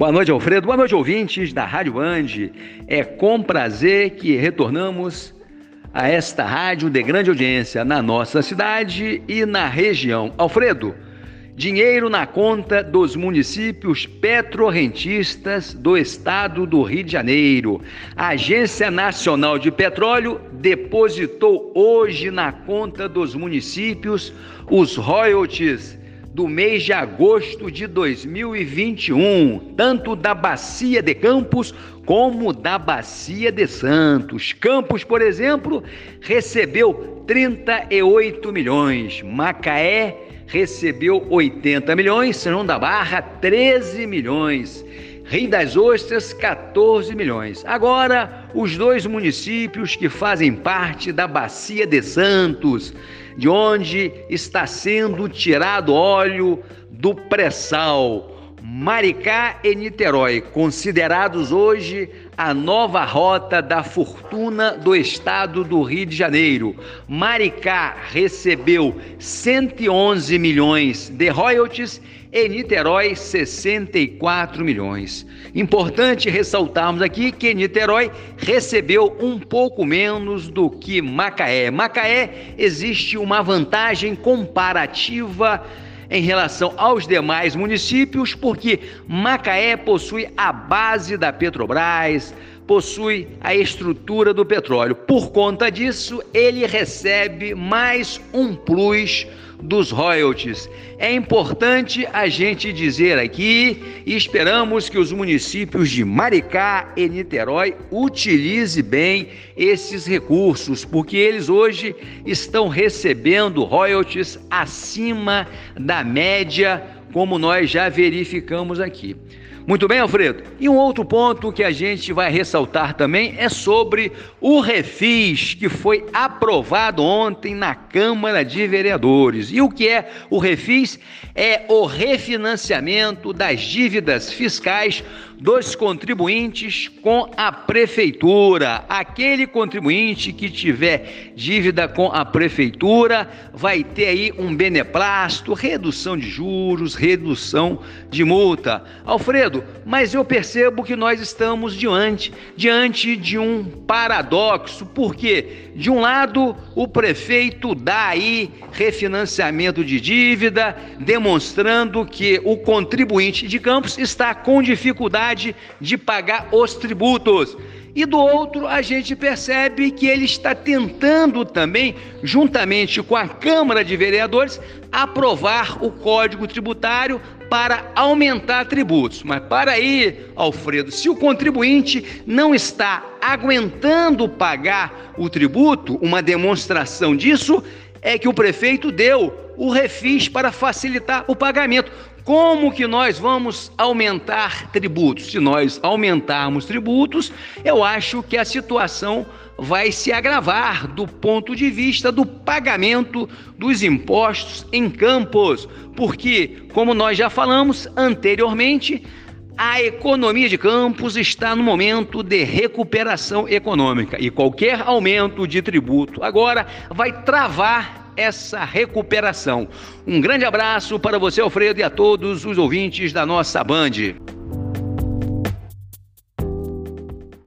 Boa noite, Alfredo. Boa noite, ouvintes da Rádio Band. É com prazer que retornamos a esta rádio de grande audiência na nossa cidade e na região. Alfredo, dinheiro na conta dos municípios petrorrentistas do estado do Rio de Janeiro. A Agência Nacional de Petróleo depositou hoje na conta dos municípios os royalties do mês de agosto de 2021, tanto da Bacia de Campos como da Bacia de Santos. Campos, por exemplo, recebeu 38 milhões, Macaé recebeu 80 milhões, São da Barra 13 milhões. Rio das Ostras, 14 milhões. Agora, os dois municípios que fazem parte da Bacia de Santos, de onde está sendo tirado óleo do pré-sal. Maricá e Niterói, considerados hoje a nova rota da fortuna do estado do Rio de Janeiro. Maricá recebeu 111 milhões de royalties e Niterói 64 milhões. Importante ressaltarmos aqui que Niterói recebeu um pouco menos do que Macaé. Macaé existe uma vantagem comparativa em relação aos demais municípios, porque Macaé possui a base da Petrobras, possui a estrutura do petróleo. Por conta disso, ele recebe mais um plus dos royalties. É importante a gente dizer aqui e esperamos que os municípios de Maricá e Niterói utilizem bem esses recursos, porque eles hoje estão recebendo royalties acima da média, como nós já verificamos aqui. Muito bem, Alfredo. E um outro ponto que a gente vai ressaltar também é sobre o refis que foi aprovado ontem na Câmara de Vereadores. E o que é o refis? É o refinanciamento das dívidas fiscais dos contribuintes com a prefeitura. Aquele contribuinte que tiver dívida com a prefeitura vai ter aí um beneplácito, redução de juros, redução de multa. Alfredo, mas eu percebo que nós estamos diante diante de um paradoxo, porque de um lado o prefeito dá aí refinanciamento de dívida, demonstrando que o contribuinte de Campos está com dificuldade de pagar os tributos. E do outro, a gente percebe que ele está tentando também, juntamente com a Câmara de Vereadores, aprovar o Código Tributário para aumentar tributos. Mas para aí, Alfredo, se o contribuinte não está aguentando pagar o tributo, uma demonstração disso é que o prefeito deu o refis para facilitar o pagamento. Como que nós vamos aumentar tributos? Se nós aumentarmos tributos, eu acho que a situação vai se agravar do ponto de vista do pagamento dos impostos em campos, porque, como nós já falamos anteriormente, a economia de Campos está no momento de recuperação econômica e qualquer aumento de tributo agora vai travar essa recuperação. Um grande abraço para você, Alfredo, e a todos os ouvintes da nossa Band.